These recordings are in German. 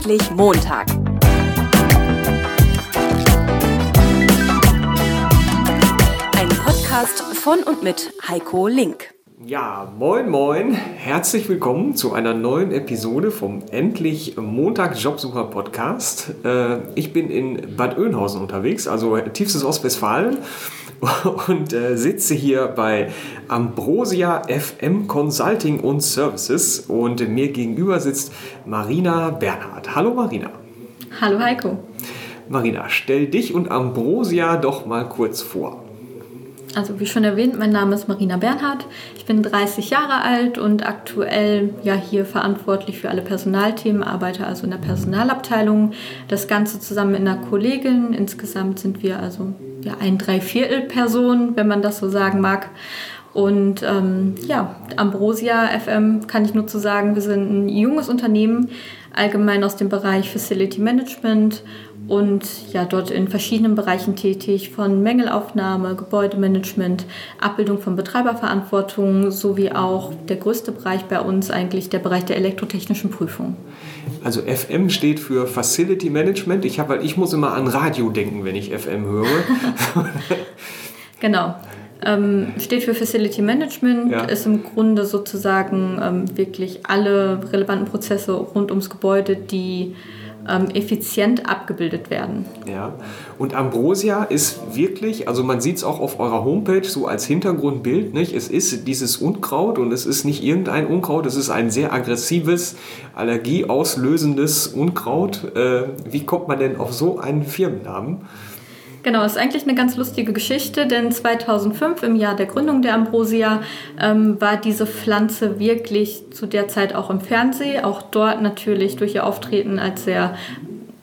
Endlich Montag. Ein Podcast von und mit Heiko Link. Ja, moin moin, herzlich willkommen zu einer neuen Episode vom Endlich Montag Jobsucher Podcast. Äh, ich bin in Bad Oeynhausen unterwegs, also tiefstes Ostwestfalen und äh, sitze hier bei Ambrosia FM Consulting und Services und mir gegenüber sitzt Marina Bernhard. Hallo Marina. Hallo Heiko. Marina, stell dich und Ambrosia doch mal kurz vor. Also wie schon erwähnt, mein Name ist Marina Bernhard. Ich bin 30 Jahre alt und aktuell ja hier verantwortlich für alle Personalthemen, arbeite also in der Personalabteilung. Das Ganze zusammen mit einer Kollegin. Insgesamt sind wir also ja ein Dreiviertel Person, wenn man das so sagen mag. Und ähm, ja, Ambrosia FM kann ich nur zu sagen, wir sind ein junges Unternehmen, allgemein aus dem Bereich Facility Management und ja, dort in verschiedenen Bereichen tätig, von Mängelaufnahme, Gebäudemanagement, Abbildung von Betreiberverantwortung sowie auch der größte Bereich bei uns eigentlich der Bereich der elektrotechnischen Prüfung. Also FM steht für Facility Management. Ich, hab, weil ich muss immer an Radio denken, wenn ich FM höre. genau. Ähm, steht für Facility Management, ja. ist im Grunde sozusagen ähm, wirklich alle relevanten Prozesse rund ums Gebäude, die ähm, effizient abgebildet werden. Ja, und Ambrosia ist wirklich, also man sieht es auch auf eurer Homepage so als Hintergrundbild, nicht? es ist dieses Unkraut und es ist nicht irgendein Unkraut, es ist ein sehr aggressives, allergieauslösendes Unkraut. Äh, wie kommt man denn auf so einen Firmennamen? Genau, ist eigentlich eine ganz lustige Geschichte, denn 2005, im Jahr der Gründung der Ambrosia, ähm, war diese Pflanze wirklich zu der Zeit auch im Fernsehen, auch dort natürlich durch ihr Auftreten als sehr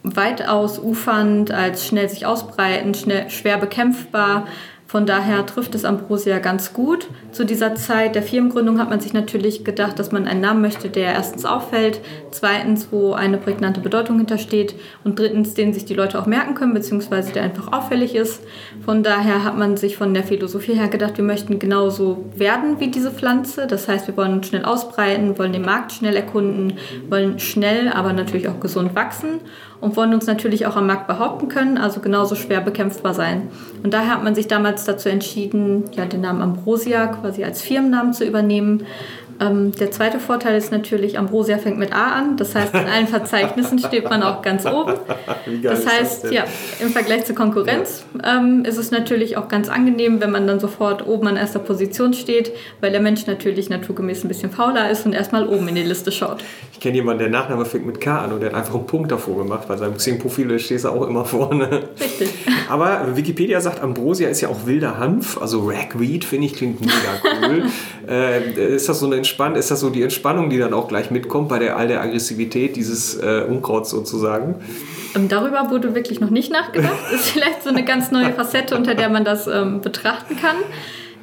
weitaus ufernd, als schnell sich ausbreitend, schnell, schwer bekämpfbar von daher trifft es Ambrosia ganz gut. Zu dieser Zeit der Firmengründung hat man sich natürlich gedacht, dass man einen Namen möchte, der erstens auffällt, zweitens, wo eine prägnante Bedeutung hintersteht und drittens, den sich die Leute auch merken können, beziehungsweise der einfach auffällig ist. Von daher hat man sich von der Philosophie her gedacht, wir möchten genauso werden wie diese Pflanze. Das heißt, wir wollen schnell ausbreiten, wollen den Markt schnell erkunden, wollen schnell, aber natürlich auch gesund wachsen und wollen uns natürlich auch am Markt behaupten können, also genauso schwer bekämpfbar sein. Und daher hat man sich damals dazu entschieden, ja, den Namen Ambrosia quasi als Firmennamen zu übernehmen. Ähm, der zweite Vorteil ist natürlich, Ambrosia fängt mit A an. Das heißt, in allen Verzeichnissen steht man auch ganz oben. das heißt, das ja, im Vergleich zur Konkurrenz ja. ähm, ist es natürlich auch ganz angenehm, wenn man dann sofort oben an erster Position steht, weil der Mensch natürlich naturgemäß ein bisschen fauler ist und erstmal oben in die Liste schaut. Ich kenne jemanden, der Nachname fängt mit K an und der hat einfach einen Punkt davor gemacht. Bei seinem Xing-Profil steht er auch immer vorne. Richtig. Aber Wikipedia sagt, Ambrosia ist ja auch wilder Hanf, also Ragweed, finde ich, klingt mega cool. äh, ist das so eine entspannt? Ist das so die Entspannung, die dann auch gleich mitkommt bei der all der Aggressivität dieses äh, Unkrauts sozusagen? Ähm, darüber wurde wirklich noch nicht nachgedacht. Ist vielleicht so eine ganz neue Facette, unter der man das ähm, betrachten kann.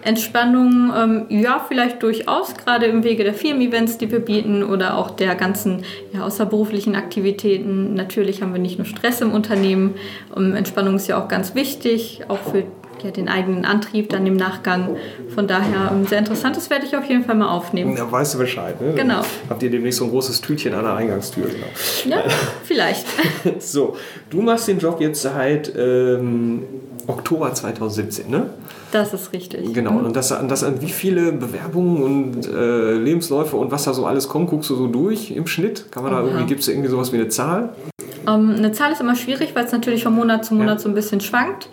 Entspannung, ähm, ja, vielleicht durchaus, gerade im Wege der Firmen-Events, die wir bieten oder auch der ganzen ja, außerberuflichen Aktivitäten. Natürlich haben wir nicht nur Stress im Unternehmen. Ähm, Entspannung ist ja auch ganz wichtig, auch für ja, den eigenen Antrieb dann im Nachgang. Von daher ähm, sehr interessant, das werde ich auf jeden Fall mal aufnehmen. Ja, weißt du Bescheid, ne? Genau. Habt ihr demnächst so ein großes Tütchen an der Eingangstür, genau. Ja, vielleicht. so, du machst den Job jetzt seit ähm, Oktober 2017, ne? Das ist richtig. Genau, mhm. und das, das an wie viele Bewerbungen und äh, Lebensläufe und was da so alles kommt, guckst du so durch im Schnitt? Kann man da irgendwie, gibt es irgendwie sowas wie eine Zahl? Um, ähm, eine Zahl ist immer schwierig, weil es natürlich von Monat zu Monat ja. so ein bisschen schwankt.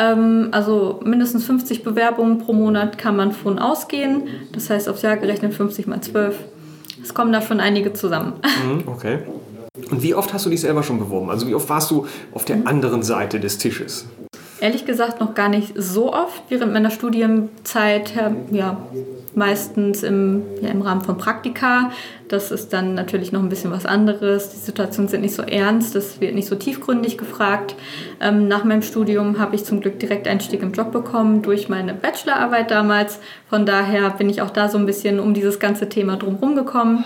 Ähm, also mindestens 50 Bewerbungen pro Monat kann man von ausgehen. Das heißt aufs Jahr gerechnet 50 mal 12. Es kommen da schon einige zusammen. Mhm, okay. Und wie oft hast du dich selber schon beworben? Also wie oft warst du auf der anderen Seite des Tisches? Ehrlich gesagt noch gar nicht so oft. Während meiner Studienzeit ja, meistens im, ja, im Rahmen von Praktika. Das ist dann natürlich noch ein bisschen was anderes. Die Situationen sind nicht so ernst, das wird nicht so tiefgründig gefragt. Ähm, nach meinem Studium habe ich zum Glück direkt Einstieg im Job bekommen durch meine Bachelorarbeit damals. Von daher bin ich auch da so ein bisschen um dieses ganze Thema drumherum gekommen.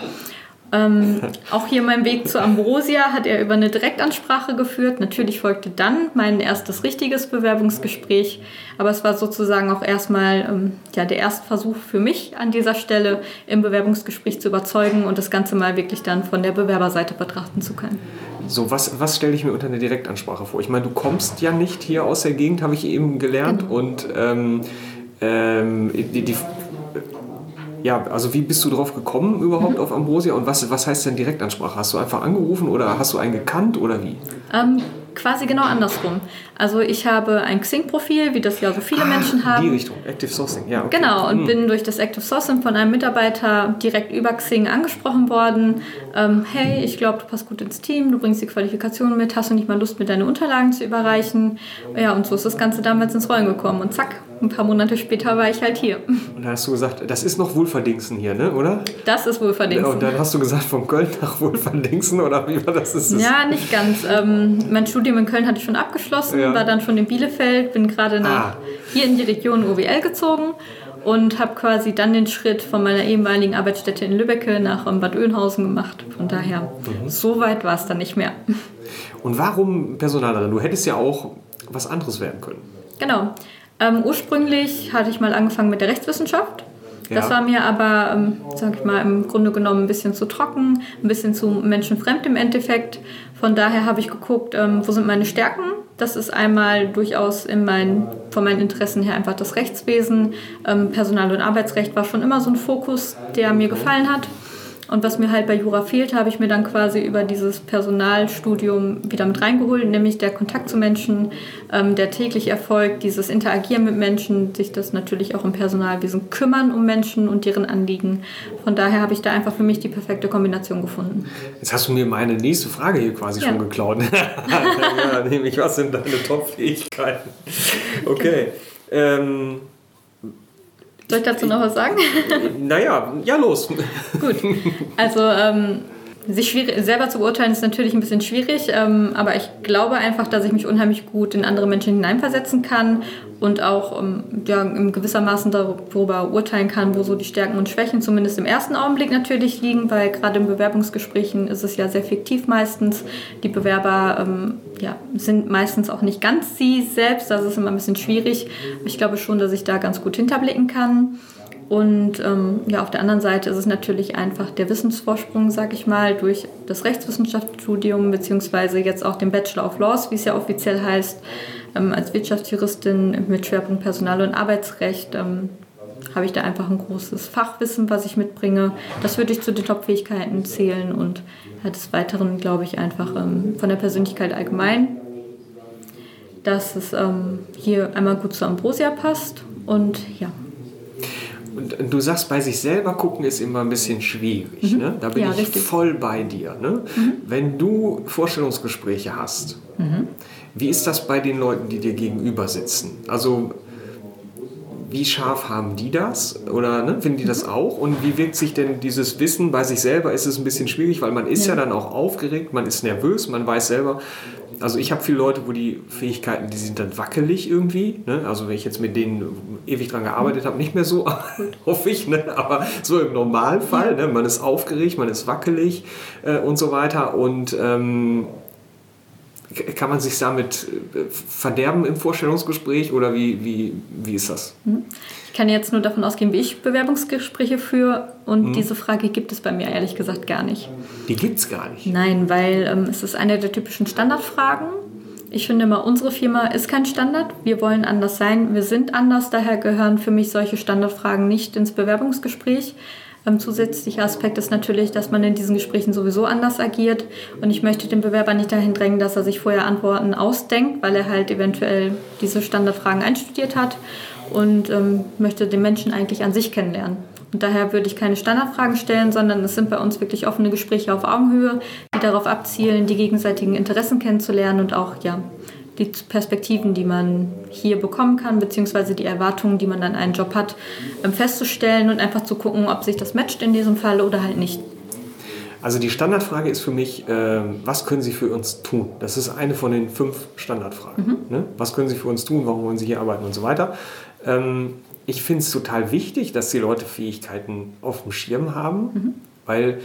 Ähm, auch hier mein Weg zu Ambrosia hat er über eine Direktansprache geführt. Natürlich folgte dann mein erstes richtiges Bewerbungsgespräch, aber es war sozusagen auch erstmal ähm, ja, der Erstversuch für mich an dieser Stelle im Bewerbungsgespräch zu überzeugen und das Ganze mal wirklich dann von der Bewerberseite betrachten zu können. So, was, was stelle ich mir unter einer Direktansprache vor? Ich meine, du kommst ja nicht hier aus der Gegend, habe ich eben gelernt. Genau. Und ähm, ähm, die, die, ja, also wie bist du drauf gekommen überhaupt mhm. auf Ambrosia und was, was heißt denn Direktansprache? Hast du einfach angerufen oder hast du einen gekannt oder wie? Ähm, quasi genau andersrum. Also ich habe ein Xing-Profil, wie das ja so viele ah, Menschen haben. Die Richtung, Active Sourcing, ja. Okay. Genau, und hm. bin durch das Active Sourcing von einem Mitarbeiter direkt über Xing angesprochen worden. Ähm, hey, ich glaube, du passt gut ins Team, du bringst die Qualifikation mit, hast du nicht mal Lust, mir deine Unterlagen zu überreichen? Ja, und so ist das Ganze damals ins Rollen gekommen. Und zack, ein paar Monate später war ich halt hier. Und dann hast du gesagt, das ist noch Wohlverdingsen hier, ne? oder? Das ist Wohlverdingsen. Und dann hast du gesagt, von Köln nach Wohlverdingsen oder wie war das? Ist? Ja, nicht ganz. Ähm, mein Studium in Köln hatte ich schon abgeschlossen, ja. war dann schon in Bielefeld, bin gerade nach ah. hier in die Region OWL gezogen und habe quasi dann den Schritt von meiner ehemaligen Arbeitsstätte in Lübbecke nach Bad Oeynhausen gemacht. Von daher, mhm. so weit war es dann nicht mehr. Und warum Personalerin? Du hättest ja auch was anderes werden können. Genau. Ähm, ursprünglich hatte ich mal angefangen mit der Rechtswissenschaft. Das ja. war mir aber, ähm, sag ich mal, im Grunde genommen ein bisschen zu trocken, ein bisschen zu menschenfremd im Endeffekt. Von daher habe ich geguckt, ähm, wo sind meine Stärken. Das ist einmal durchaus in mein, von meinen Interessen her einfach das Rechtswesen. Ähm, Personal- und Arbeitsrecht war schon immer so ein Fokus, der mir gefallen hat. Und was mir halt bei Jura fehlt, habe ich mir dann quasi über dieses Personalstudium wieder mit reingeholt, nämlich der Kontakt zu Menschen, ähm, der tägliche Erfolg, dieses Interagieren mit Menschen, sich das natürlich auch im Personalwesen kümmern um Menschen und deren Anliegen. Von daher habe ich da einfach für mich die perfekte Kombination gefunden. Jetzt hast du mir meine nächste Frage hier quasi ja. schon geklaut. ja, nämlich, was sind deine Top-Fähigkeiten? Okay. Ähm, soll ich dazu noch was sagen? Naja, ja, los. Gut. Also, ähm, sich selber zu beurteilen ist natürlich ein bisschen schwierig, ähm, aber ich glaube einfach, dass ich mich unheimlich gut in andere Menschen hineinversetzen kann und auch ähm, ja, in gewissermaßen darüber urteilen kann, wo so die Stärken und Schwächen zumindest im ersten Augenblick natürlich liegen, weil gerade in Bewerbungsgesprächen ist es ja sehr fiktiv meistens. Die Bewerber ähm, ja, sind meistens auch nicht ganz sie selbst, das ist immer ein bisschen schwierig. Ich glaube schon, dass ich da ganz gut hinterblicken kann. Und ähm, ja, auf der anderen Seite ist es natürlich einfach der Wissensvorsprung, sag ich mal, durch das Rechtswissenschaftsstudium beziehungsweise jetzt auch den Bachelor of Laws, wie es ja offiziell heißt, ähm, als Wirtschaftsjuristin mit Schwerpunkt Personal- und Arbeitsrecht ähm, habe ich da einfach ein großes Fachwissen, was ich mitbringe. Das würde ich zu den Top-Fähigkeiten zählen und ja, des Weiteren glaube ich einfach ähm, von der Persönlichkeit allgemein, dass es ähm, hier einmal gut zu Ambrosia passt und ja. Und du sagst, bei sich selber gucken ist immer ein bisschen schwierig. Mhm. Ne? Da bin ja, ich richtig. voll bei dir. Ne? Mhm. Wenn du Vorstellungsgespräche hast, mhm. wie ist das bei den Leuten, die dir gegenüber sitzen? Also wie scharf haben die das? Oder ne, finden die das mhm. auch? Und wie wirkt sich denn dieses Wissen bei sich selber? Ist es ein bisschen schwierig, weil man ist ja. ja dann auch aufgeregt, man ist nervös, man weiß selber, also ich habe viele Leute, wo die Fähigkeiten, die sind dann wackelig irgendwie. Ne? Also wenn ich jetzt mit denen ewig dran gearbeitet habe, nicht mehr so, hoffe ich. Ne? Aber so im Normalfall, ne? man ist aufgeregt, man ist wackelig äh, und so weiter. Und ähm, kann man sich damit äh, verderben im Vorstellungsgespräch oder wie, wie, wie ist das? Mhm. Ich kann jetzt nur davon ausgehen, wie ich Bewerbungsgespräche führe und mhm. diese Frage gibt es bei mir ehrlich gesagt gar nicht. Die gibt es gar nicht? Nein, weil ähm, es ist eine der typischen Standardfragen. Ich finde immer, unsere Firma ist kein Standard. Wir wollen anders sein. Wir sind anders. Daher gehören für mich solche Standardfragen nicht ins Bewerbungsgespräch. Ähm, zusätzlicher Aspekt ist natürlich, dass man in diesen Gesprächen sowieso anders agiert. Und ich möchte den Bewerber nicht dahin drängen, dass er sich vorher Antworten ausdenkt, weil er halt eventuell diese Standardfragen einstudiert hat und ähm, möchte den Menschen eigentlich an sich kennenlernen. Und daher würde ich keine Standardfragen stellen, sondern es sind bei uns wirklich offene Gespräche auf Augenhöhe, die darauf abzielen, die gegenseitigen Interessen kennenzulernen und auch ja, die Perspektiven, die man hier bekommen kann, beziehungsweise die Erwartungen, die man an einen Job hat, ähm, festzustellen und einfach zu gucken, ob sich das matcht in diesem Fall oder halt nicht. Also die Standardfrage ist für mich, äh, was können Sie für uns tun? Das ist eine von den fünf Standardfragen. Mhm. Ne? Was können Sie für uns tun? Warum wollen Sie hier arbeiten und so weiter? Ähm, ich finde es total wichtig, dass die Leute Fähigkeiten auf dem Schirm haben, mhm. weil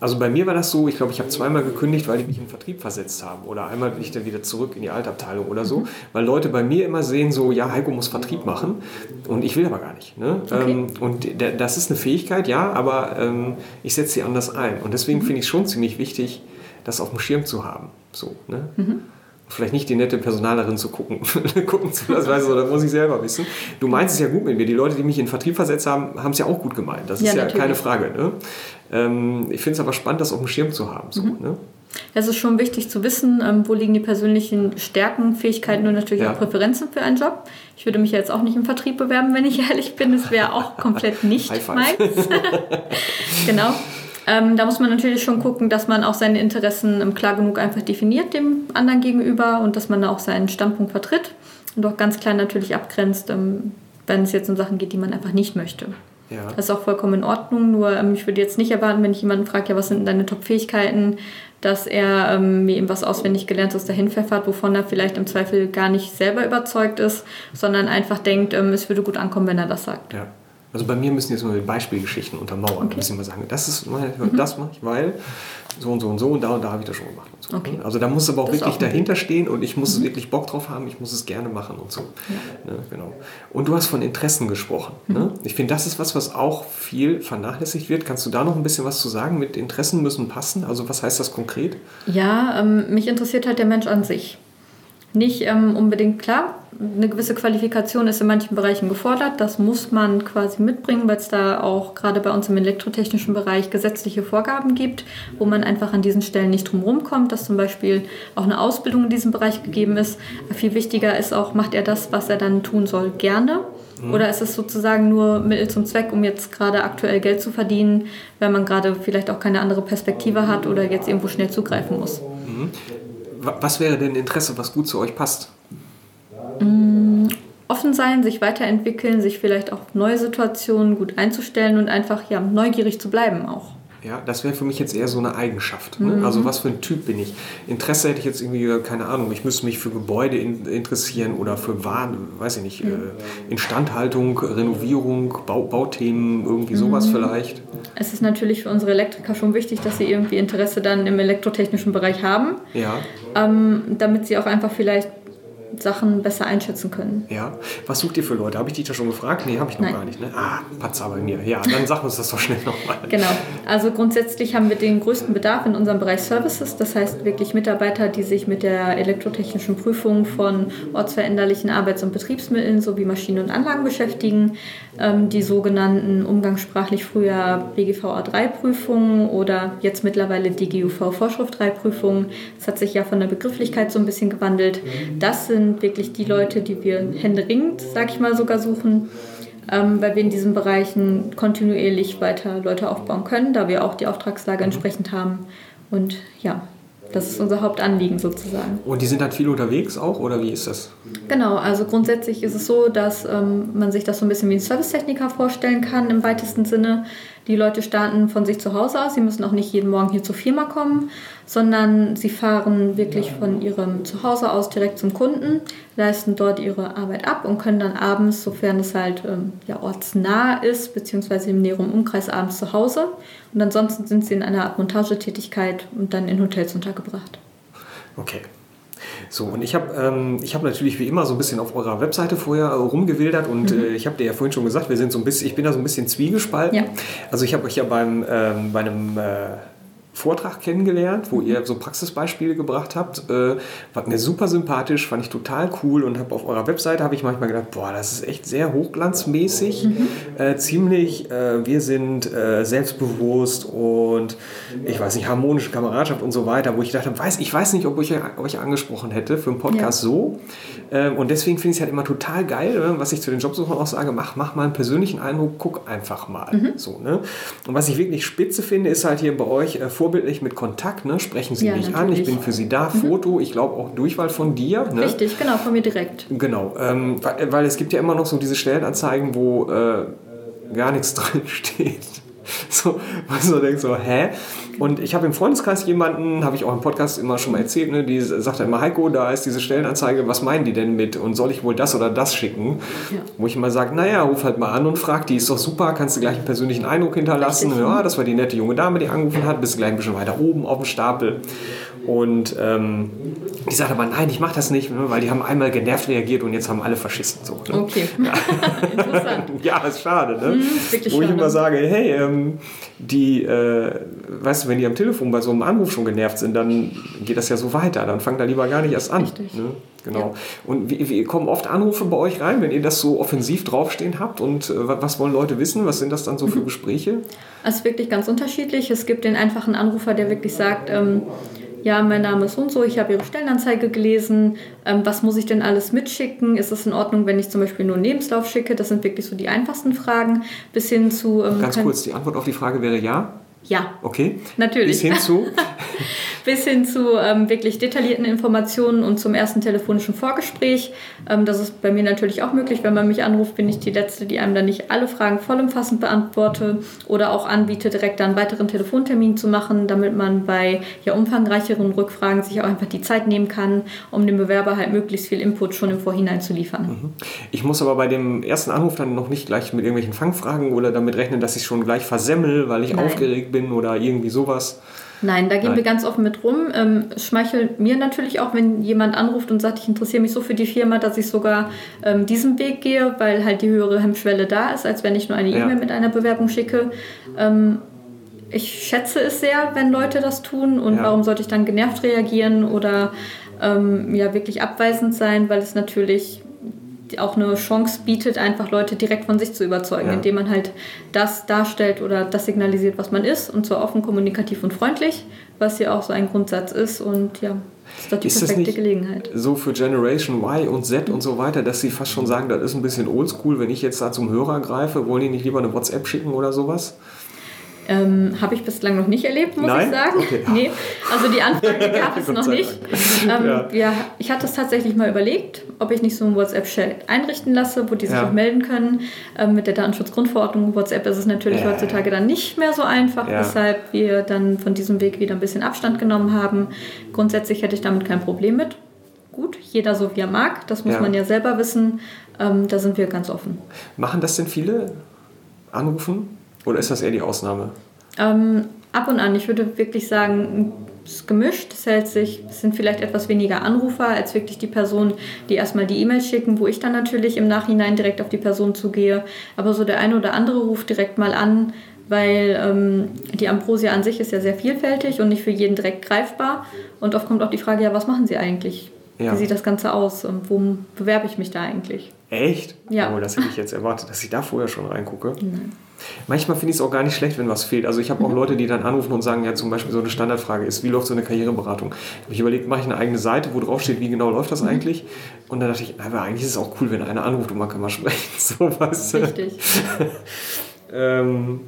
Also bei mir war das so, ich glaube, ich habe zweimal gekündigt, weil die mich in den Vertrieb versetzt haben. Oder einmal bin ich dann wieder zurück in die Altabteilung oder so. Mhm. Weil Leute bei mir immer sehen, so, ja, Heiko muss Vertrieb machen. Und ich will aber gar nicht. Ne? Okay. Ähm, und das ist eine Fähigkeit, ja, aber ähm, ich setze sie anders ein. Und deswegen mhm. finde ich es schon ziemlich wichtig, das auf dem Schirm zu haben. So, ne? Mhm vielleicht nicht die nette Personalerin zu gucken, gucken zu lassen, weißt du, das muss ich selber wissen. Du meinst es ja gut mit mir. Die Leute, die mich in Vertrieb versetzt haben, haben es ja auch gut gemeint. Das ist ja, ja keine Frage. Ne? Ähm, ich finde es aber spannend, das auf dem Schirm zu haben. So, mhm. ne? Es ist schon wichtig zu wissen, ähm, wo liegen die persönlichen Stärken, Fähigkeiten und natürlich ja. auch Präferenzen für einen Job. Ich würde mich jetzt auch nicht im Vertrieb bewerben, wenn ich ehrlich bin. Das wäre auch komplett nicht meins. genau. Ähm, da muss man natürlich schon gucken, dass man auch seine Interessen ähm, klar genug einfach definiert dem anderen gegenüber und dass man da auch seinen Standpunkt vertritt und auch ganz klar natürlich abgrenzt, ähm, wenn es jetzt um Sachen geht, die man einfach nicht möchte. Ja. Das ist auch vollkommen in Ordnung, nur ähm, ich würde jetzt nicht erwarten, wenn ich jemanden frage, ja, was sind deine Top-Fähigkeiten, dass er ähm, mir eben was auswendig gelernt ist, dahin pfeffert, wovon er vielleicht im Zweifel gar nicht selber überzeugt ist, sondern einfach denkt, ähm, es würde gut ankommen, wenn er das sagt. Ja. Also bei mir müssen jetzt mal Beispielgeschichten untermauern. Okay. Müssen wir sagen, das ist mhm. das mache ich, weil so und so und so und da und da habe ich das schon gemacht. So. Okay. Also da muss aber auch das wirklich auch dahinter stehen und ich muss mhm. wirklich Bock drauf haben, ich muss es gerne machen und so. Ja. Ne, genau. Und du hast von Interessen gesprochen. Mhm. Ne? Ich finde, das ist was, was auch viel vernachlässigt wird. Kannst du da noch ein bisschen was zu sagen? Mit Interessen müssen passen. Also was heißt das konkret? Ja, ähm, mich interessiert halt der Mensch an sich nicht ähm, unbedingt klar. Eine gewisse Qualifikation ist in manchen Bereichen gefordert. Das muss man quasi mitbringen, weil es da auch gerade bei uns im elektrotechnischen Bereich gesetzliche Vorgaben gibt, wo man einfach an diesen Stellen nicht drum kommt, dass zum Beispiel auch eine Ausbildung in diesem Bereich gegeben ist. Viel wichtiger ist auch, macht er das, was er dann tun soll, gerne? Mhm. Oder ist es sozusagen nur Mittel zum Zweck, um jetzt gerade aktuell Geld zu verdienen, wenn man gerade vielleicht auch keine andere Perspektive hat oder jetzt irgendwo schnell zugreifen muss? Mhm was wäre denn Interesse, was gut zu euch passt? Mm, offen sein, sich weiterentwickeln, sich vielleicht auf neue Situationen gut einzustellen und einfach ja, neugierig zu bleiben auch. Ja, das wäre für mich jetzt eher so eine Eigenschaft. Ne? Mhm. Also was für ein Typ bin ich? Interesse hätte ich jetzt irgendwie, keine Ahnung, ich müsste mich für Gebäude in, interessieren oder für Waren, weiß ich nicht, mhm. äh, Instandhaltung, Renovierung, Bau, Bauthemen, irgendwie sowas mhm. vielleicht. Es ist natürlich für unsere Elektriker schon wichtig, dass sie irgendwie Interesse dann im elektrotechnischen Bereich haben. Ja. Ähm, damit sie auch einfach vielleicht Sachen besser einschätzen können. Ja. Was sucht ihr für Leute? Habe ich dich da schon gefragt? Nee, habe ich noch Nein. gar nicht. Ne? Ah, Patzer bei mir. Ja, dann sag uns das doch schnell nochmal. Genau. Also grundsätzlich haben wir den größten Bedarf in unserem Bereich Services. Das heißt wirklich Mitarbeiter, die sich mit der elektrotechnischen Prüfung von ortsveränderlichen Arbeits- und Betriebsmitteln sowie Maschinen und Anlagen beschäftigen. Ähm, die sogenannten umgangssprachlich früher BGVA 3 Prüfungen oder jetzt mittlerweile DGUV Vorschrift 3 Prüfungen. Das hat sich ja von der Begrifflichkeit so ein bisschen gewandelt. Das sind sind wirklich die Leute, die wir händeringend, sag ich mal, sogar suchen, ähm, weil wir in diesen Bereichen kontinuierlich weiter Leute aufbauen können, da wir auch die Auftragslage entsprechend haben. Und ja, das ist unser Hauptanliegen sozusagen. Und die sind halt viel unterwegs auch oder wie ist das? Genau, also grundsätzlich ist es so, dass ähm, man sich das so ein bisschen wie ein Servicetechniker vorstellen kann im weitesten Sinne. Die Leute starten von sich zu Hause aus. Sie müssen auch nicht jeden Morgen hier zur Firma kommen, sondern sie fahren wirklich von ihrem Zuhause aus direkt zum Kunden, leisten dort ihre Arbeit ab und können dann abends, sofern es halt ähm, ja, ortsnah ist, beziehungsweise im näheren Umkreis abends zu Hause. Und ansonsten sind sie in einer Art Montagetätigkeit und dann in Hotels untergebracht. Okay. So, und ich habe ähm, hab natürlich wie immer so ein bisschen auf eurer Webseite vorher äh, rumgewildert und mhm. äh, ich habe dir ja vorhin schon gesagt, wir sind so ein bisschen, ich bin da so ein bisschen zwiegespalten. Ja. Also ich habe euch ja beim, ähm, bei einem äh, Vortrag kennengelernt, wo ihr so Praxisbeispiele gebracht habt. Äh, war mir super sympathisch, fand ich total cool und habe auf eurer Webseite habe ich manchmal gedacht, boah, das ist echt sehr hochglanzmäßig, mhm. äh, ziemlich, äh, wir sind äh, selbstbewusst und ich weiß nicht, harmonische Kameradschaft und so weiter, wo ich dachte, weiß, ich weiß nicht, ob ich euch angesprochen hätte für einen Podcast ja. so. Ähm, und deswegen finde ich es halt immer total geil, ne, was ich zu den Jobsuchern auch sage, mach, mach mal einen persönlichen Eindruck, guck einfach mal. Mhm. So, ne? Und was ich wirklich spitze finde, ist halt hier bei euch äh, vor vorbildlich mit Kontakt, ne? sprechen Sie ja, mich natürlich. an, ich bin für Sie da, mhm. Foto, ich glaube auch Durchwahl von dir. Ne? Richtig, genau, von mir direkt. Genau, ähm, weil, weil, es gibt ja immer noch so diese Stellenanzeigen, wo äh, gar nichts drin steht. so, was du denkst so, hä? Und ich habe im Freundeskreis jemanden, habe ich auch im Podcast immer schon mal erzählt, ne, die sagt immer, Heiko, da ist diese Stellenanzeige, was meinen die denn mit? Und soll ich wohl das oder das schicken? Ja. Wo ich immer sage, naja, ruf halt mal an und frag, die ist doch super, kannst du gleich einen persönlichen Eindruck hinterlassen. Richtig. Ja, das war die nette junge Dame, die angerufen hat, bist gleich ein bisschen weiter oben auf dem Stapel. Und ähm, die sagt aber, nein, ich mache das nicht, ne, weil die haben einmal genervt reagiert und jetzt haben alle verschissen. So, ne? Okay, ja. interessant. ja, ist schade. Ne? Mhm, Wo schade. ich immer sage, hey, ähm, die, äh, weißt du, wenn die am Telefon bei so einem Anruf schon genervt sind, dann geht das ja so weiter. Dann fangt da lieber gar nicht erst an. Richtig. Ne? Genau. Ja. Und wie, wie, kommen oft Anrufe bei euch rein, wenn ihr das so offensiv draufstehen habt? Und äh, was wollen Leute wissen? Was sind das dann so für mhm. Gespräche? Es ist wirklich ganz unterschiedlich. Es gibt den einfachen Anrufer, der wirklich sagt, ähm, ja, mein Name ist so und so, ich habe Ihre Stellenanzeige gelesen, ähm, was muss ich denn alles mitschicken? Ist es in Ordnung, wenn ich zum Beispiel nur einen Lebenslauf schicke? Das sind wirklich so die einfachsten Fragen, bis hin zu... Ähm, Ganz kurz, die Antwort auf die Frage wäre ja? Ja. Okay. Natürlich. Bis hin zu? bis hin zu ähm, wirklich detaillierten Informationen und zum ersten telefonischen Vorgespräch. Ähm, das ist bei mir natürlich auch möglich. Wenn man mich anruft, bin ich die Letzte, die einem dann nicht alle Fragen vollumfassend beantworte oder auch anbiete, direkt einen weiteren Telefontermin zu machen, damit man bei ja, umfangreicheren Rückfragen sich auch einfach die Zeit nehmen kann, um dem Bewerber halt möglichst viel Input schon im Vorhinein zu liefern. Mhm. Ich muss aber bei dem ersten Anruf dann noch nicht gleich mit irgendwelchen Fangfragen oder damit rechnen, dass ich schon gleich versemmel, weil ich Nein. aufgeregt bin oder irgendwie sowas. Nein, da gehen Nein. wir ganz offen mit rum. Ähm, es schmeichelt mir natürlich auch, wenn jemand anruft und sagt, ich interessiere mich so für die Firma, dass ich sogar ähm, diesen Weg gehe, weil halt die höhere Hemmschwelle da ist, als wenn ich nur eine E-Mail mit einer Bewerbung schicke. Ähm, ich schätze es sehr, wenn Leute das tun und ja. warum sollte ich dann genervt reagieren oder ähm, ja wirklich abweisend sein, weil es natürlich auch eine Chance bietet, einfach Leute direkt von sich zu überzeugen, ja. indem man halt das darstellt oder das signalisiert, was man ist, und zwar offen, kommunikativ und freundlich, was ja auch so ein Grundsatz ist. Und ja, das ist doch die ist perfekte Gelegenheit. So für Generation Y und Z und so weiter, dass sie fast schon sagen, das ist ein bisschen oldschool, wenn ich jetzt da zum Hörer greife, wollen die nicht lieber eine WhatsApp schicken oder sowas? Ähm, Habe ich bislang noch nicht erlebt, muss Nein? ich sagen. Okay. Nee, also die Anfrage gab es noch nicht. Ähm, ja. ja. ich hatte es tatsächlich mal überlegt, ob ich nicht so einen WhatsApp-Chat einrichten lasse, wo die sich ja. auch melden können. Ähm, mit der Datenschutzgrundverordnung WhatsApp ist es natürlich ja. heutzutage dann nicht mehr so einfach, weshalb wir dann von diesem Weg wieder ein bisschen Abstand genommen haben. Grundsätzlich hätte ich damit kein Problem mit. Gut, jeder so wie er mag, das muss man ja selber wissen. Ähm, da sind wir ganz offen. Machen das denn viele? Anrufen? Oder ist das eher die Ausnahme? Ähm, ab und an. Ich würde wirklich sagen, es ist gemischt. Es hält sich, es sind vielleicht etwas weniger Anrufer als wirklich die Personen, die erstmal die E-Mail schicken, wo ich dann natürlich im Nachhinein direkt auf die Person zugehe. Aber so der eine oder andere ruft direkt mal an, weil ähm, die Ambrosia an sich ist ja sehr vielfältig und nicht für jeden direkt greifbar. Und oft kommt auch die Frage, ja, was machen Sie eigentlich? Ja. Wie sieht das Ganze aus und wo bewerbe ich mich da eigentlich? Echt? Ja. Oh, das hätte ich jetzt erwartet, dass ich da vorher schon reingucke. Nein. Manchmal finde ich es auch gar nicht schlecht, wenn was fehlt. Also ich habe auch mhm. Leute, die dann anrufen und sagen, ja zum Beispiel so eine Standardfrage ist, wie läuft so eine Karriereberatung? Ich überlegt, mache ich eine eigene Seite, wo drauf steht, wie genau läuft das mhm. eigentlich? Und dann dachte ich, aber eigentlich ist es auch cool, wenn einer anruft und man kann mal sprechen. So, weißt Richtig. ähm,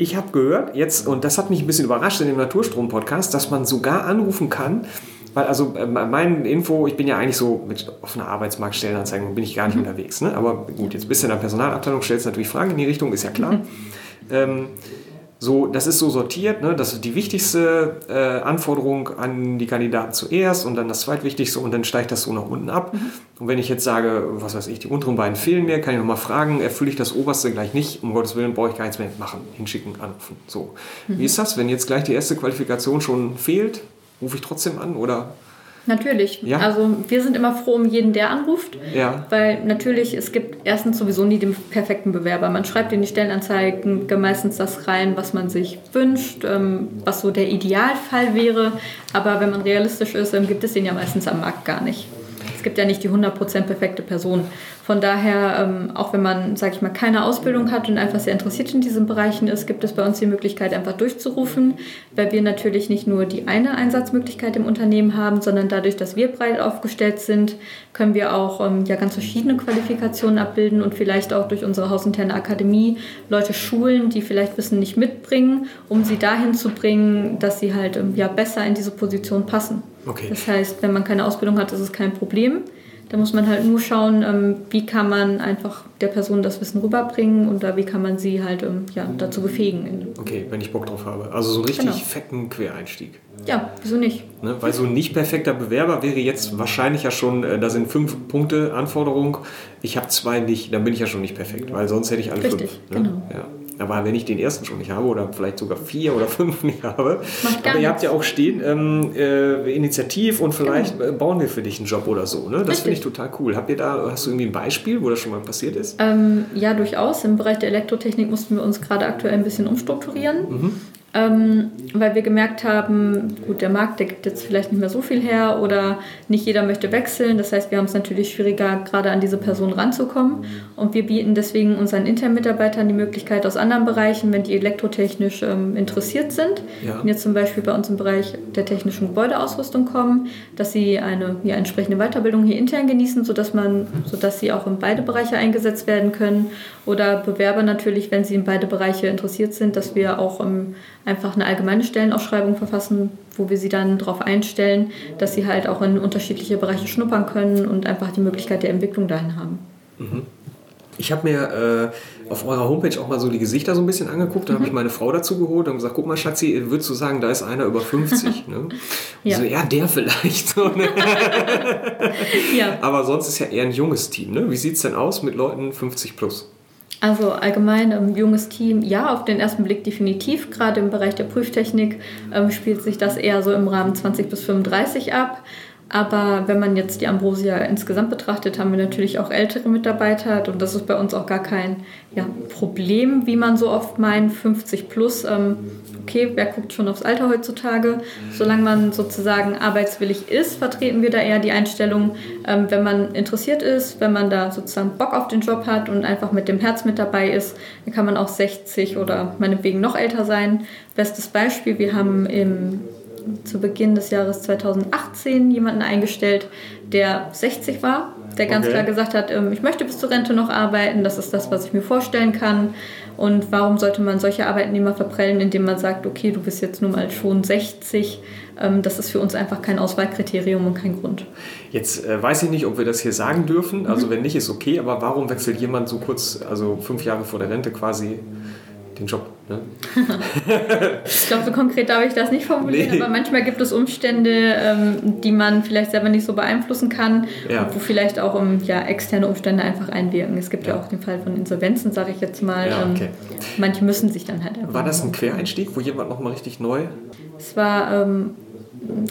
ich habe gehört, jetzt, und das hat mich ein bisschen überrascht in dem Naturstrom-Podcast, dass man sogar anrufen kann, weil also äh, mein Info, ich bin ja eigentlich so mit offener Arbeitsmarktstellenanzeigen bin ich gar nicht mhm. unterwegs. Ne? Aber gut, jetzt bist du in der Personalabteilung, stellst natürlich Fragen in die Richtung, ist ja klar. Mhm. Ähm, so, das ist so sortiert, ne? das ist die wichtigste äh, Anforderung an die Kandidaten zuerst und dann das zweitwichtigste und dann steigt das so nach unten ab. Mhm. Und wenn ich jetzt sage, was weiß ich, die unteren beiden fehlen mir, kann ich nochmal fragen, erfülle ich das oberste gleich nicht, um Gottes Willen brauche ich gar nichts mehr machen, hinschicken, anrufen. So. Mhm. Wie ist das, wenn jetzt gleich die erste Qualifikation schon fehlt? Rufe ich trotzdem an oder? Natürlich. Ja? Also wir sind immer froh um jeden, der anruft. Ja. Weil natürlich, es gibt erstens sowieso nie den perfekten Bewerber. Man schreibt in die Stellenanzeigen meistens das rein, was man sich wünscht, ähm, was so der Idealfall wäre. Aber wenn man realistisch ist, gibt es den ja meistens am Markt gar nicht. Es gibt ja nicht die 100% perfekte Person. Von daher, ähm, auch wenn man, sage ich mal, keine Ausbildung hat und einfach sehr interessiert in diesen Bereichen ist, gibt es bei uns die Möglichkeit, einfach durchzurufen, weil wir natürlich nicht nur die eine Einsatzmöglichkeit im Unternehmen haben, sondern dadurch, dass wir breit aufgestellt sind, können wir auch ähm, ja, ganz verschiedene Qualifikationen abbilden und vielleicht auch durch unsere hausinterne Akademie Leute schulen, die vielleicht Wissen nicht mitbringen, um sie dahin zu bringen, dass sie halt ähm, ja, besser in diese Position passen. Okay. Das heißt, wenn man keine Ausbildung hat, ist es kein Problem. Da muss man halt nur schauen, ähm, wie kann man einfach der Person das Wissen rüberbringen und da wie kann man sie halt ähm, ja, dazu befähigen. Okay, wenn ich Bock drauf habe. Also so richtig genau. fetten Quereinstieg. Ja, wieso nicht? Ne, weil so ein nicht perfekter Bewerber wäre jetzt wahrscheinlich ja schon, äh, da sind fünf Punkte Anforderung, ich habe zwei nicht, dann bin ich ja schon nicht perfekt, weil sonst hätte ich alle Richtig, fünf. Ne? Genau. Ja. Aber wenn ich den ersten schon nicht habe oder vielleicht sogar vier oder fünf nicht habe, aber ihr habt ja auch stehen, ähm, äh, Initiativ und vielleicht genau. bauen wir für dich einen Job oder so. Ne? Das finde ich total cool. Habt ihr da, hast du irgendwie ein Beispiel, wo das schon mal passiert ist? Ähm, ja, durchaus. Im Bereich der Elektrotechnik mussten wir uns gerade aktuell ein bisschen umstrukturieren. Mhm. Ähm, weil wir gemerkt haben, gut, der Markt, der gibt jetzt vielleicht nicht mehr so viel her oder nicht jeder möchte wechseln. Das heißt, wir haben es natürlich schwieriger, gerade an diese Person ranzukommen. Und wir bieten deswegen unseren internen Mitarbeitern die Möglichkeit aus anderen Bereichen, wenn die elektrotechnisch ähm, interessiert sind, ja. jetzt zum Beispiel bei uns im Bereich der technischen Gebäudeausrüstung kommen, dass sie eine ja, entsprechende Weiterbildung hier intern genießen, sodass, man, sodass sie auch in beide Bereiche eingesetzt werden können. Oder Bewerber natürlich, wenn sie in beide Bereiche interessiert sind, dass wir auch im einfach eine allgemeine Stellenausschreibung verfassen, wo wir sie dann darauf einstellen, dass sie halt auch in unterschiedliche Bereiche schnuppern können und einfach die Möglichkeit der Entwicklung dahin haben. Mhm. Ich habe mir äh, auf eurer Homepage auch mal so die Gesichter so ein bisschen angeguckt. Da mhm. habe ich meine Frau dazu geholt und gesagt: Guck mal, Schatzi, würdest du sagen, da ist einer über 50? ne? ja. So, ja, der vielleicht. So, ne? ja. Aber sonst ist ja eher ein junges Team. Ne? Wie sieht es denn aus mit Leuten 50 plus? Also allgemein ein ähm, junges Team, ja, auf den ersten Blick definitiv. Gerade im Bereich der Prüftechnik ähm, spielt sich das eher so im Rahmen 20 bis 35 ab. Aber wenn man jetzt die Ambrosia insgesamt betrachtet, haben wir natürlich auch ältere Mitarbeiter und das ist bei uns auch gar kein ja, Problem, wie man so oft meint, 50 plus. Ähm, okay, wer guckt schon aufs Alter heutzutage? Solange man sozusagen arbeitswillig ist, vertreten wir da eher die Einstellung, ähm, wenn man interessiert ist, wenn man da sozusagen Bock auf den Job hat und einfach mit dem Herz mit dabei ist, dann kann man auch 60 oder meinetwegen noch älter sein. Bestes Beispiel, wir haben im zu Beginn des Jahres 2018 jemanden eingestellt, der 60 war, der ganz okay. klar gesagt hat, ähm, ich möchte bis zur Rente noch arbeiten, das ist das, was ich mir vorstellen kann. Und warum sollte man solche Arbeitnehmer verprellen, indem man sagt, okay, du bist jetzt nun mal schon 60? Ähm, das ist für uns einfach kein Auswahlkriterium und kein Grund. Jetzt äh, weiß ich nicht, ob wir das hier sagen dürfen. Also mhm. wenn nicht, ist okay. Aber warum wechselt jemand so kurz, also fünf Jahre vor der Rente quasi den Job. Ne? ich glaube, so konkret darf ich das nicht formulieren, nee. aber manchmal gibt es Umstände, ähm, die man vielleicht selber nicht so beeinflussen kann, ja. wo vielleicht auch um, ja, externe Umstände einfach einwirken. Es gibt ja, ja auch den Fall von Insolvenzen, sage ich jetzt mal. Ja, ähm, okay. manche müssen sich dann halt einfach. War das ein Quereinstieg, wo jemand nochmal richtig neu? Es war ähm,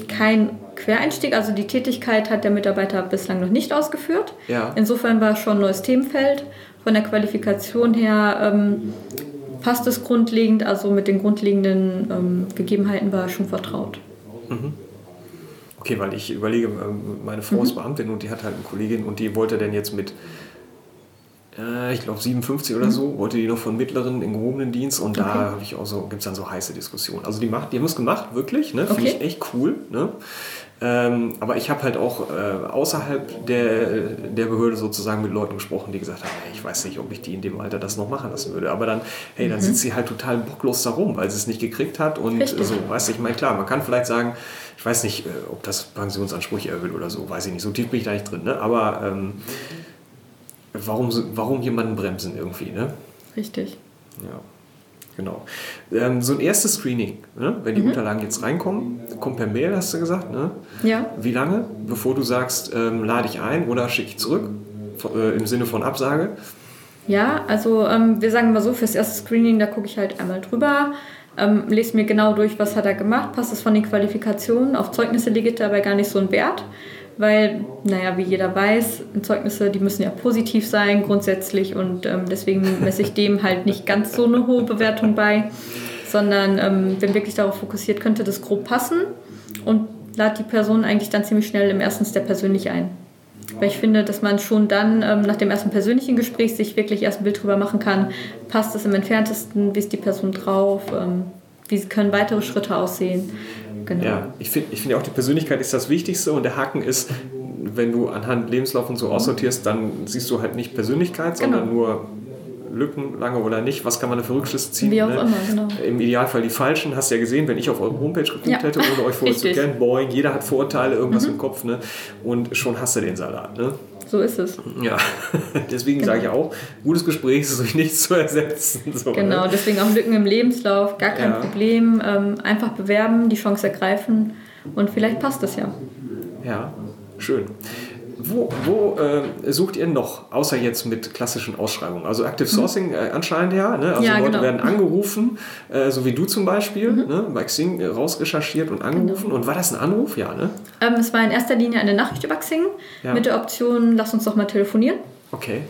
kein Quereinstieg, also die Tätigkeit hat der Mitarbeiter bislang noch nicht ausgeführt. Ja. Insofern war es schon ein neues Themenfeld. Von der Qualifikation her ähm, passt es grundlegend, also mit den grundlegenden ähm, Gegebenheiten war er schon vertraut. Mhm. Okay, weil ich überlege, ähm, meine Frau mhm. ist Beamtin und die hat halt eine Kollegin und die wollte dann jetzt mit, äh, ich glaube 57 oder mhm. so, wollte die noch von mittleren in gehobenen Dienst und okay. da habe ich auch so, gibt es dann so heiße Diskussionen. Also die macht, die haben es gemacht, wirklich, ne? Finde okay. ich echt cool. Ne? Ähm, aber ich habe halt auch äh, außerhalb der, der Behörde sozusagen mit Leuten gesprochen, die gesagt haben, hey, ich weiß nicht, ob ich die in dem Alter das noch machen lassen würde. Aber dann, hey, dann mhm. sitzt sie halt total bocklos da rum, weil sie es nicht gekriegt hat. Und Richtig. so, weißt du, ich meine, klar, man kann vielleicht sagen, ich weiß nicht, äh, ob das Pensionsansprüche erhöht oder so, weiß ich nicht. So tief bin ich da nicht drin. Ne? Aber ähm, warum, warum jemanden bremsen irgendwie, ne? Richtig. Ja. Genau. Ähm, so ein erstes Screening, ne? wenn die mhm. Unterlagen jetzt reinkommen, kommt per Mail, hast du gesagt. Ne? Ja. Wie lange, bevor du sagst, ähm, lade ich ein oder schicke ich zurück, äh, im Sinne von Absage? Ja, also ähm, wir sagen mal so, fürs erste Screening, da gucke ich halt einmal drüber, ähm, lese mir genau durch, was hat er gemacht, passt es von den Qualifikationen. Auf Zeugnisse liegt dabei gar nicht so ein Wert weil, naja, wie jeder weiß, Zeugnisse, die müssen ja positiv sein grundsätzlich und ähm, deswegen messe ich dem halt nicht ganz so eine hohe Bewertung bei, sondern ähm, wenn wirklich darauf fokussiert, könnte das grob passen und lade die Person eigentlich dann ziemlich schnell im ersten Step persönlich ein. Weil ich finde, dass man schon dann ähm, nach dem ersten persönlichen Gespräch sich wirklich erst ein Bild drüber machen kann, passt es im entferntesten, wie ist die Person drauf, ähm, wie können weitere Schritte aussehen. Genau. Ja, ich finde ich find auch, die Persönlichkeit ist das Wichtigste und der Haken ist, wenn du anhand Lebenslauf und so aussortierst, dann siehst du halt nicht Persönlichkeit, sondern genau. nur Lücken, lange oder nicht, was kann man da für Rückschlüsse ziehen? Wie auch ne? immer, genau. Im Idealfall die falschen, hast du ja gesehen, wenn ich auf eure Homepage geguckt ja. hätte, ohne euch vorher zu kennen, boing, jeder hat Vorurteile, irgendwas mhm. im Kopf, ne? Und schon hast du den Salat, ne? So ist es. Ja, deswegen Genau. sage ich auch, gutes Gespräch ist durch nichts zu ersetzen. So, Genau, Ne? deswegen auch Lücken im Lebenslauf, gar kein Ja. Problem. Ähm, einfach bewerben, die Chance ergreifen und vielleicht passt es ja. Ja, schön. Wo, wo äh, sucht ihr noch, außer jetzt mit klassischen Ausschreibungen? Also Active Sourcing äh, anscheinend ja. Ne? Also Mhm. Ja, Leute genau. werden angerufen, äh, so wie du zum Beispiel, Mhm. ne? bei Xing äh, rausrecherchiert und angerufen. Genau. Und war das ein Anruf? Ja, ne? Ähm, es war in erster Linie eine Nachricht über Xing Ja. mit der Option, lass uns doch mal telefonieren. Okay.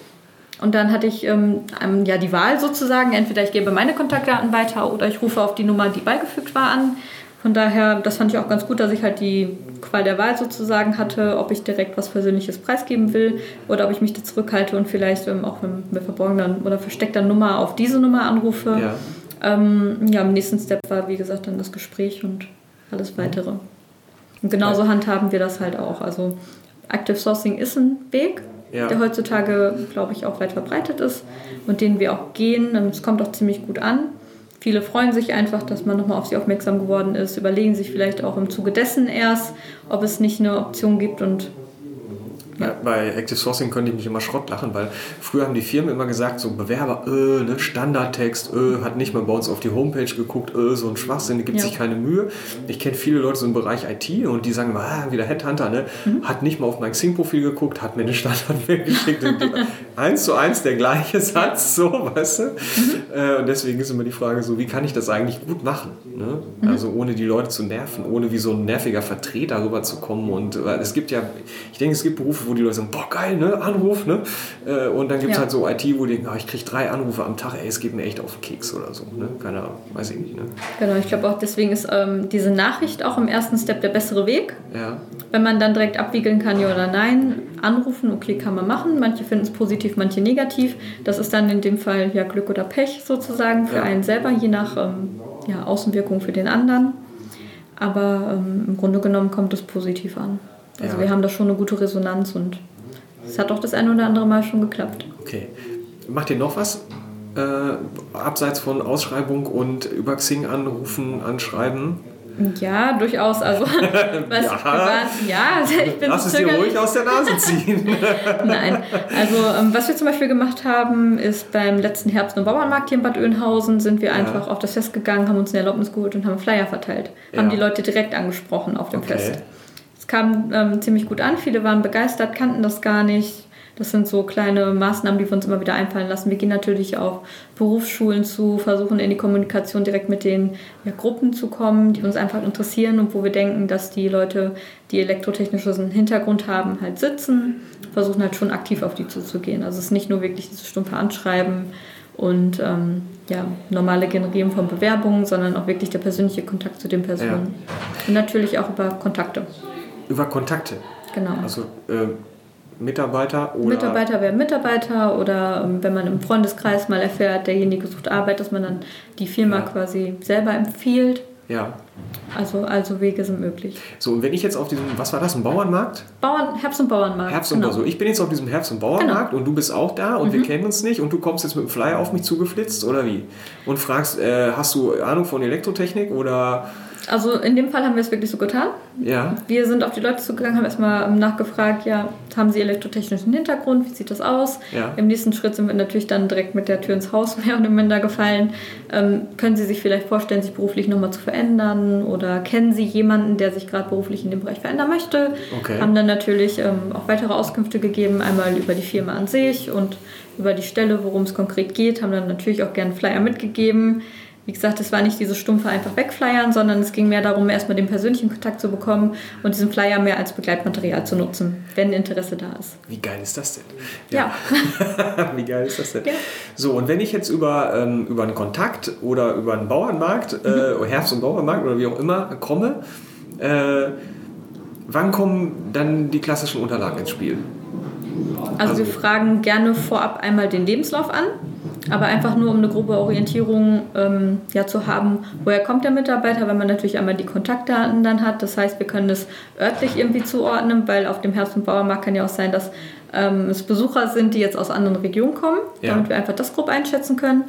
Und dann hatte ich ähm, ähm, ja die Wahl sozusagen, entweder ich gebe meine Kontaktdaten weiter oder ich rufe auf die Nummer, die beigefügt war, an. Von daher, das fand ich auch ganz gut, dass ich halt die Qual der Wahl sozusagen hatte, ob ich direkt was Persönliches preisgeben will oder ob ich mich da zurückhalte und vielleicht ähm, auch mit, mit verborgener oder versteckter Nummer auf diese Nummer anrufe. Ja. Ähm, ja, im nächsten Step war, wie gesagt, dann das Gespräch und alles weitere. Und genauso handhaben wir das halt auch. Also Active Sourcing ist ein Weg, Ja. der heutzutage, glaube ich, auch weit verbreitet ist und den wir auch gehen. Und Es kommt auch ziemlich gut an. Viele freuen sich einfach, dass man nochmal auf sie aufmerksam geworden ist, überlegen sich vielleicht auch im Zuge dessen erst, ob es nicht eine Option gibt und Ja. Bei Active Sourcing könnte ich mich immer Schrott lachen, weil früher haben die Firmen immer gesagt, so Bewerber, äh, ne, Standardtext, äh, hat nicht mal bei uns auf die Homepage geguckt, äh, so ein Schwachsinn, gibt Ja. sich keine Mühe. Ich kenne viele Leute so im Bereich IT und die sagen immer, ah, wieder Headhunter, ne, Mhm. hat nicht mal auf mein Xing-Profil geguckt, hat mir eine Standardmail geschickt. eins zu eins der gleiche Satz, so, weißt du? Mhm. Äh, und deswegen ist immer die Frage so, wie kann ich das eigentlich gut machen? Ne? Mhm. Also ohne die Leute zu nerven, ohne wie so ein nerviger Vertreter rüberzukommen. Und es gibt ja, ich denke, es gibt Berufe, wo die Leute sagen, boah, geil, ne, Anruf, ne? Äh, und dann gibt es Ja. halt so IT, wo die denken, ah, ich kriege drei Anrufe am Tag, ey, es geht mir echt auf den Keks oder so, ne? Keine Ahnung, weiß ich nicht, ne? genau, ich glaube auch deswegen ist ähm, diese Nachricht auch im ersten Step der bessere Weg. Ja, Wenn man dann direkt abwiegeln kann, ja oder nein, anrufen, okay, kann man machen. Manche finden es positiv, manche negativ. Das ist dann in dem Fall ja Glück oder Pech sozusagen für Ja. einen selber, je nach ähm, ja, Außenwirkung für den anderen. Aber ähm, im Grunde genommen kommt es positiv an. Also Ja. wir haben da schon eine gute Resonanz und es hat auch das eine oder andere Mal schon geklappt. okay. Macht ihr noch was? Äh, abseits von Ausschreibung und über Xing anrufen, anschreiben. Ja, durchaus. Also was Ja. privat, ja, ich bin Lass es dir ruhig aus der Nase ziehen. Nein, also ähm, was wir zum Beispiel gemacht haben, ist beim letzten Herbst- und Bauernmarkt hier in Bad Oeynhausen sind wir einfach auf das Fest gegangen, haben uns eine Erlaubnis geholt und haben Flyer verteilt. Haben Ja. die Leute direkt angesprochen auf dem Okay. Fest. Kam ähm, ziemlich gut an, viele waren begeistert, kannten das gar nicht. Das sind so kleine Maßnahmen, die wir uns immer wieder einfallen lassen. Wir gehen natürlich auf Berufsschulen zu, versuchen in die Kommunikation direkt mit den ja, Gruppen zu kommen, die uns einfach interessieren und wo wir denken, dass die Leute, die elektrotechnischen Hintergrund haben, halt sitzen, versuchen halt schon aktiv auf die zuzugehen. Also es ist nicht nur wirklich dieses stumpfe Anschreiben und ähm, ja, normale Generieren von Bewerbungen, sondern auch wirklich der persönliche Kontakt zu den Personen. Und natürlich auch über Kontakte. Über Kontakte. Genau. Also äh, Mitarbeiter oder. Mitarbeiter werden Mitarbeiter oder ähm, wenn man im Freundeskreis mal erfährt, derjenige sucht Arbeit, dass man dann die Firma Ja. quasi selber empfiehlt. Ja. Also, also Wege sind möglich. So, und wenn ich jetzt auf diesem, was war das, ein Bauernmarkt? Bauern, Herbst- und Bauernmarkt. Herbst und genau. So, ich bin jetzt auf diesem Herbst- und Bauernmarkt und du bist auch da und wir kennen uns nicht und du kommst jetzt mit dem Flyer auf mich zugeflitzt oder wie? Und fragst, äh, hast du Ahnung von Elektrotechnik oder Also in dem Fall haben wir es wirklich so getan. ja? Wir sind auf die Leute zugegangen, haben erstmal nachgefragt, ja, haben sie elektrotechnischen Hintergrund, wie sieht das aus? Ja. Im nächsten Schritt sind wir natürlich dann direkt mit der Tür ins Haus mehr oder minder gefallen. Ähm, können Sie sich vielleicht vorstellen, sich beruflich nochmal zu verändern oder kennen Sie jemanden, der sich gerade beruflich in dem Bereich verändern möchte? Okay. Haben dann natürlich ähm, auch weitere Auskünfte gegeben, einmal über die Firma an sich und über die Stelle, worum es konkret geht, haben dann natürlich auch gerne Flyer mitgegeben. Wie gesagt, es war nicht dieses stumpfe einfach wegflyern, sondern es ging mehr darum, erstmal den persönlichen Kontakt zu bekommen und diesen Flyer mehr als Begleitmaterial zu nutzen, wenn Interesse da ist. Wie geil ist das denn? Ja. Wie geil ist das denn? Ja. So, und wenn ich jetzt über, ähm, über einen Kontakt oder über einen Bauernmarkt, Mhm. äh, Herbst- und Bauernmarkt oder wie auch immer komme, äh, wann kommen dann die klassischen Unterlagen ins Spiel? Also, wir fragen gerne vorab einmal den Lebenslauf an, aber einfach nur um eine grobe Orientierung ähm, ja, zu haben, woher kommt der Mitarbeiter, weil man natürlich einmal die Kontaktdaten dann hat. Das heißt, wir können es örtlich irgendwie zuordnen, weil auf dem Herbst- und Bauernmarkt kann ja auch sein, dass ähm, es Besucher sind, die jetzt aus anderen Regionen kommen, Ja. damit wir einfach das grob einschätzen können.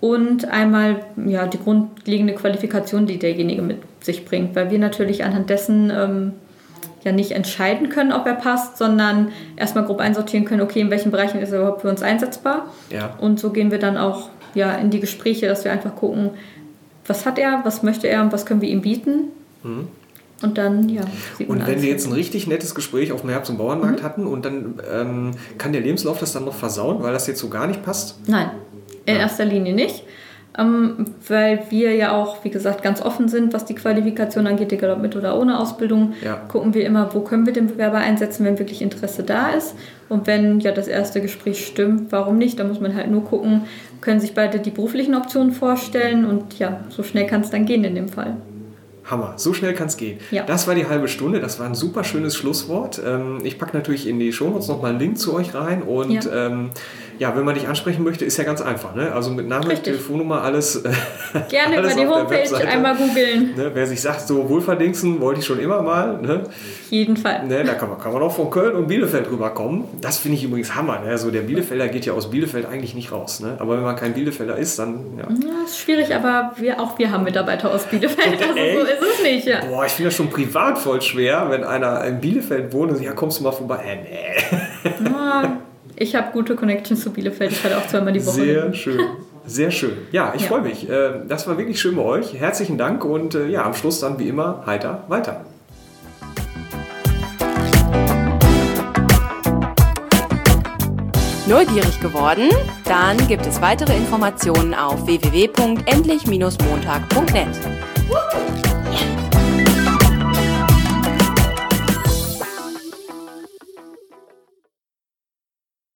Und einmal ja, die grundlegende Qualifikation, die derjenige mit sich bringt, weil wir natürlich anhand dessen ähm, ja nicht entscheiden können, ob er passt, sondern erstmal grob einsortieren können, okay, in welchen Bereichen ist er überhaupt für uns einsetzbar. Ja. Und so gehen wir dann auch ja, in die Gespräche, dass wir einfach gucken, was hat er, was möchte er und was können wir ihm bieten. Mhm. Und dann, ja. Und wenn wir jetzt ein richtig nettes Gespräch auf dem Herbst- und Bauernmarkt hatten und dann ähm, kann der Lebenslauf das dann noch versauen, weil das jetzt so gar nicht passt? Nein, in Ja. erster Linie nicht. Ähm, weil wir ja auch, wie gesagt, ganz offen sind, was die Qualifikation angeht, egal ob mit oder ohne Ausbildung. Ja. Gucken wir immer, wo können wir den Bewerber einsetzen, wenn wirklich Interesse da ist. Und wenn ja das erste Gespräch stimmt, warum nicht? Da muss man halt nur gucken, können sich beide die beruflichen Optionen vorstellen und ja, so schnell kann es dann gehen in dem Fall. Hammer, so schnell kann es gehen. Ja. Das war die halbe Stunde, das war ein super schönes Schlusswort. Ähm, ich packe natürlich in die Shownotes nochmal einen Link zu euch rein und ja. Ähm, ja, wenn man dich ansprechen möchte, ist ja ganz einfach. Ne? Also mit Name, Richtig. Telefonnummer, alles. äh, Gerne alles über die Homepage einmal googeln. Ne? Wer sich sagt, so Wohlverdingsen wollte ich schon immer mal. Ne? Jeden Fall. Ne, da kann man, kann man auch von Köln und Bielefeld rüberkommen. Das finde ich übrigens Hammer. Ne? So der Bielefelder geht ja aus Bielefeld eigentlich nicht raus. Ne? Aber wenn man kein Bielefelder ist, dann ja. Ja, ist schwierig, aber wir, auch wir haben Mitarbeiter aus Bielefeld. Also so Echt? ist es nicht, ja. Boah, ich finde das schon privat voll schwer, wenn einer in Bielefeld wohnt und sagt, ja, kommst du mal vorbei? Äh, nee. Ah, Ich habe gute Connections zu Bielefeld. Ich fahre auch zweimal die Woche. Sehr hin. schön. Sehr schön. Ja, ich Ja. freue mich. Äh, Das war wirklich schön bei euch. Herzlichen Dank und äh, ja, am Schluss dann wie immer heiter weiter. Neugierig geworden? Dann gibt es weitere Informationen auf www.endlich-montag.net.